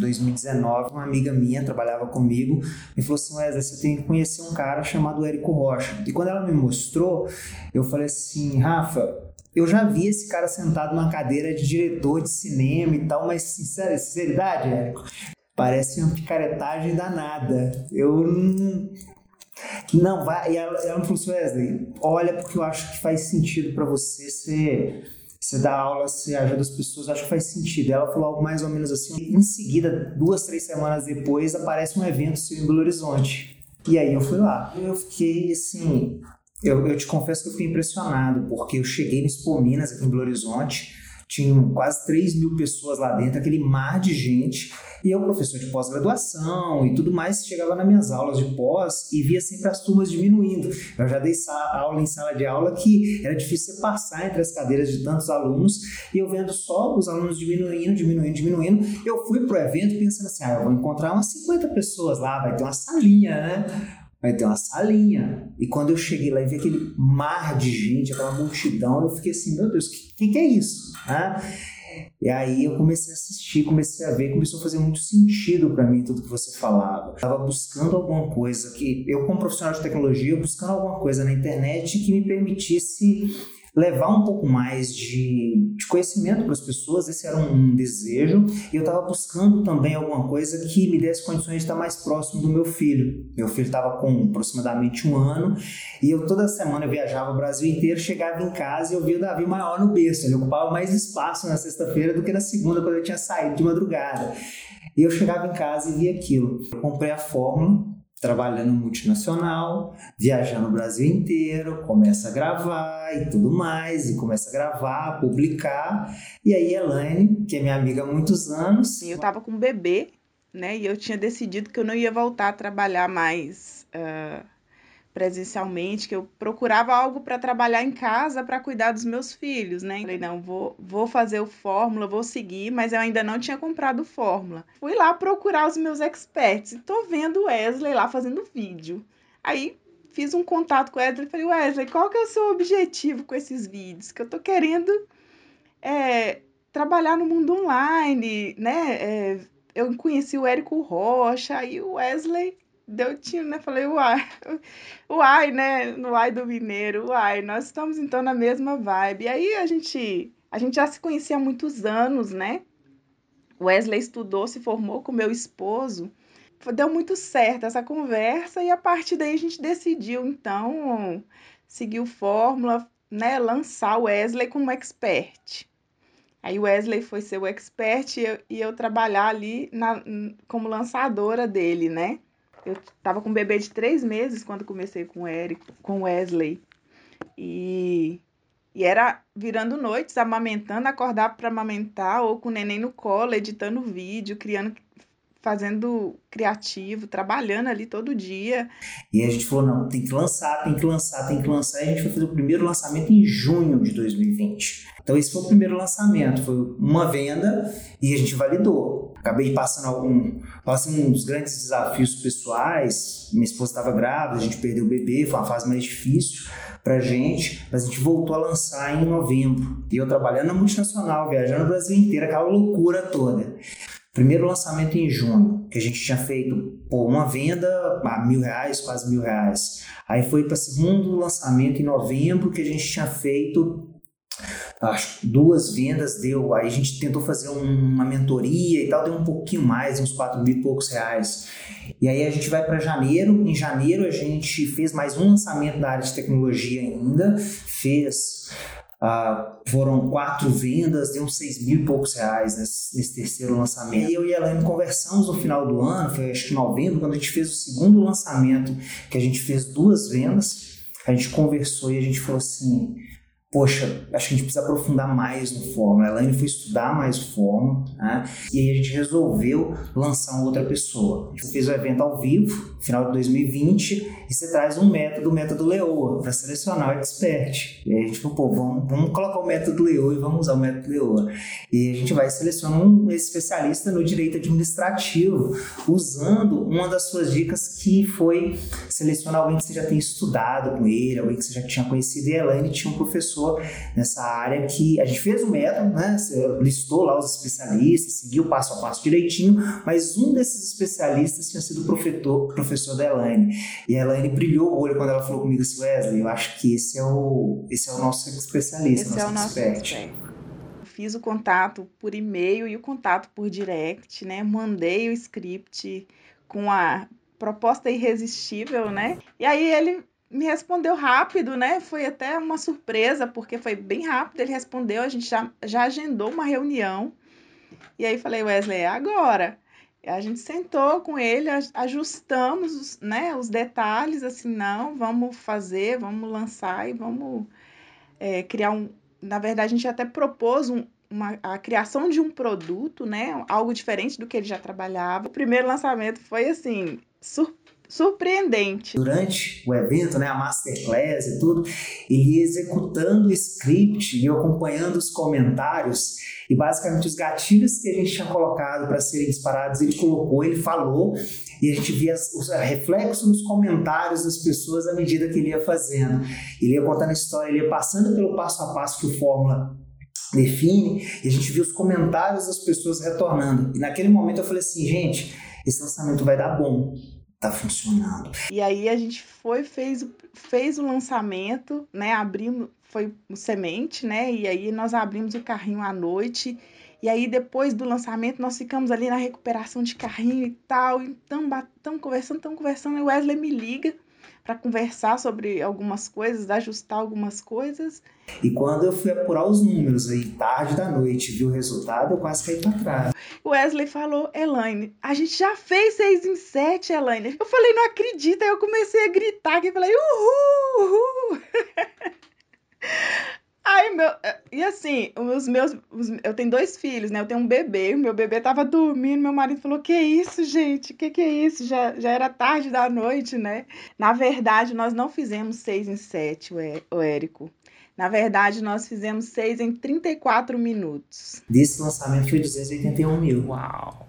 2019, uma amiga minha trabalhava comigo e falou assim: Wesley, você tem que conhecer um cara chamado Érico Rocha. E quando ela me mostrou, eu falei assim: Rafa, eu já vi esse cara sentado numa cadeira de diretor de cinema e tal, mas sinceridade, Érico, parece uma picaretagem danada. Eu não. Não, vai. E ela, ela me falou assim: Wesley, olha, porque eu acho que faz sentido para você ser você dá aula, você ajuda as pessoas, acho que faz sentido. Ela falou algo mais ou menos assim. Em seguida, duas, três semanas depois, aparece um evento seu em Belo Horizonte. E aí eu fui lá. Eu fiquei assim. Eu, eu te confesso que eu fiquei impressionado, porque eu cheguei no Expo Minas aqui em Belo Horizonte, tinham quase 3 mil pessoas lá dentro, aquele mar de gente. E eu, professor de pós-graduação e tudo mais, chegava nas minhas aulas de pós e via sempre as turmas diminuindo. Eu já dei aula em sala de aula que era difícil você passar entre as cadeiras de tantos alunos e eu vendo só os alunos diminuindo, diminuindo, diminuindo. Eu fui pro evento pensando assim, ah, eu vou encontrar umas 50 pessoas lá, vai ter uma salinha, né? Vai ter uma salinha. E quando eu cheguei lá e vi aquele mar de gente, aquela multidão, eu fiquei assim, meu Deus, o que, que, que, é isso? Ah, e aí eu comecei a assistir, comecei a ver, começou a fazer muito sentido para mim tudo que você falava. Estava buscando alguma coisa que eu como profissional de tecnologia, buscando alguma coisa na internet que me permitisse levar um pouco mais de, de conhecimento para as pessoas, esse era um, desejo. E eu estava buscando também alguma coisa que me desse condições de estar mais próximo do meu filho. Meu filho estava com aproximadamente um ano e eu toda semana eu viajava o Brasil inteiro, chegava em casa e eu via o Davi maior no berço. Ele ocupava mais espaço na sexta-feira do que na segunda, quando eu tinha saído de madrugada. E eu chegava em casa e via aquilo. Eu comprei a fórmula trabalhando multinacional, viajando o Brasil inteiro, começa a gravar e tudo mais, e começa a gravar, publicar. E aí, Elaine, que é minha amiga há muitos anos. Eu estava com um bebê, né? E eu tinha decidido que eu não ia voltar a trabalhar mais. Uh presencialmente, que eu procurava algo para trabalhar em casa para cuidar dos meus filhos, né? Falei, não, vou, vou fazer o Fórmula, vou seguir, mas eu ainda não tinha comprado Fórmula. Fui lá procurar os meus experts tô vendo o Wesley lá fazendo vídeo. Aí fiz um contato com o Wesley e falei, Wesley, qual que é o seu objetivo com esses vídeos? Que eu tô querendo é, trabalhar no mundo online, né? É, eu conheci o Érico Rocha e o Wesley deu tiro, né? Falei, uai, uai, né? No ai do mineiro, uai, nós estamos então na mesma vibe. E aí a gente, a gente já se conhecia há muitos anos, né? Wesley estudou, se formou com meu esposo. Deu muito certo essa conversa e a partir daí a gente decidiu, então, seguir o Fórmula, né? Lançar o Wesley como expert. Aí o Wesley foi ser o expert e eu, e eu trabalhar ali na, como lançadora dele, né? Eu tava com um bebê de três meses quando comecei com o Eric, com o Wesley. E, e era virando noites, amamentando, acordar para amamentar, ou com o neném no colo, editando vídeo, criando fazendo criativo, trabalhando ali todo dia. E a gente falou, não, tem que lançar, tem que lançar, tem que lançar. E a gente foi fazer o primeiro lançamento em junho de 2020. Então esse foi o primeiro lançamento, foi uma venda e a gente validou. Acabei passando algum, passando uns grandes desafios pessoais. Minha esposa estava grávida, a gente perdeu o bebê, foi uma fase mais difícil pra gente, mas a gente voltou a lançar em novembro. E eu trabalhando na multinacional, viajando o Brasil inteiro, aquela loucura toda. Primeiro lançamento em junho, que a gente tinha feito uma venda a mil reais, quase mil reais. Aí foi para segundo lançamento em novembro, que a gente tinha feito acho duas vendas deu. Aí a gente tentou fazer uma mentoria e tal, deu um pouquinho mais, uns quatro mil e poucos reais. E aí a gente vai para janeiro. Em janeiro a gente fez mais um lançamento da área de tecnologia ainda, fez ah, foram quatro vendas, deu uns seis mil e poucos reais nesse, nesse, terceiro lançamento. E eu e a Elaine conversamos no final do ano, foi acho que novembro, quando a gente fez o segundo lançamento, que a gente fez duas vendas. A gente conversou e a gente falou assim: poxa, acho que a gente precisa aprofundar mais no Fórmula. A Elaine foi estudar mais o Fórmula, né? e aí a gente resolveu lançar uma outra pessoa. A gente fez o evento ao vivo, final de 2020, e você traz um método, o método Leoa, para selecionar o expert. E aí a gente falou, pô, vamos, vamos colocar o método Leoa e vamos usar o método Leoa. E a gente vai selecionar um especialista no direito administrativo, usando uma das suas dicas que foi selecionar alguém que você já tem estudado com ele, alguém que você já tinha conhecido, e a Elaine tinha um professor pessoa nessa área que a gente fez o método, né? listou lá os especialistas, seguiu passo a passo direitinho, mas um desses especialistas tinha sido o professor, professor da Elaine. E a Elaine brilhou o olho quando ela falou comigo assim, Wesley, eu acho que esse é o, esse é o nosso especialista, esse é o nosso expert. Fiz o contato por e-mail e o contato por direct, né? Mandei o script com a proposta irresistível, né? E aí ele me respondeu rápido, né? Foi até uma surpresa, porque foi bem rápido. Ele respondeu, a gente já, já agendou uma reunião. E aí falei, Wesley, é agora. A gente sentou com ele, ajustamos os, né, os detalhes, assim, não, vamos fazer, vamos lançar e vamos é, criar um. Na verdade, a gente até propôs um, uma, a criação de um produto, né? Algo diferente do que ele já trabalhava. O primeiro lançamento foi assim, sur surpreendente. Durante o evento, né, a masterclass e tudo, ele ia executando o script e acompanhando os comentários e basicamente os gatilhos que a gente tinha colocado para serem disparados, ele colocou, ele falou e a gente via os reflexos nos comentários das pessoas à medida que ele ia fazendo. Ele ia contando a história, ele ia passando pelo passo a passo que o Fórmula define e a gente viu os comentários das pessoas retornando. E naquele momento eu falei assim, gente, esse lançamento vai dar bom tá funcionando. E aí a gente foi, fez, fez o lançamento, né? Abrimos, foi semente, né? E aí nós abrimos o carrinho à noite. E aí, depois do lançamento, nós ficamos ali na recuperação de carrinho e tal. Então, estamos conversando, estamos conversando. E o Wesley me liga para conversar sobre algumas coisas, ajustar algumas coisas. E quando eu fui apurar os números aí, tarde da noite, vi o resultado, eu quase caí para trás. O Wesley falou, Elaine, a gente já fez 6 em 7, Elaine. Eu falei, não acredita. Aí eu comecei a gritar aqui, falei, uhul. Aí, meu. Eh, e assim, os meus. Os, eu tenho dois filhos, né? Eu tenho um bebê. O meu bebê tava dormindo. Meu marido falou: Que isso, gente? Que que é isso? Já, já era tarde da noite, né? Na verdade, nós não fizemos seis em sete, o Érico. Na verdade, nós fizemos seis em 34 minutos. Desse lançamento foi 281 mil. Uau!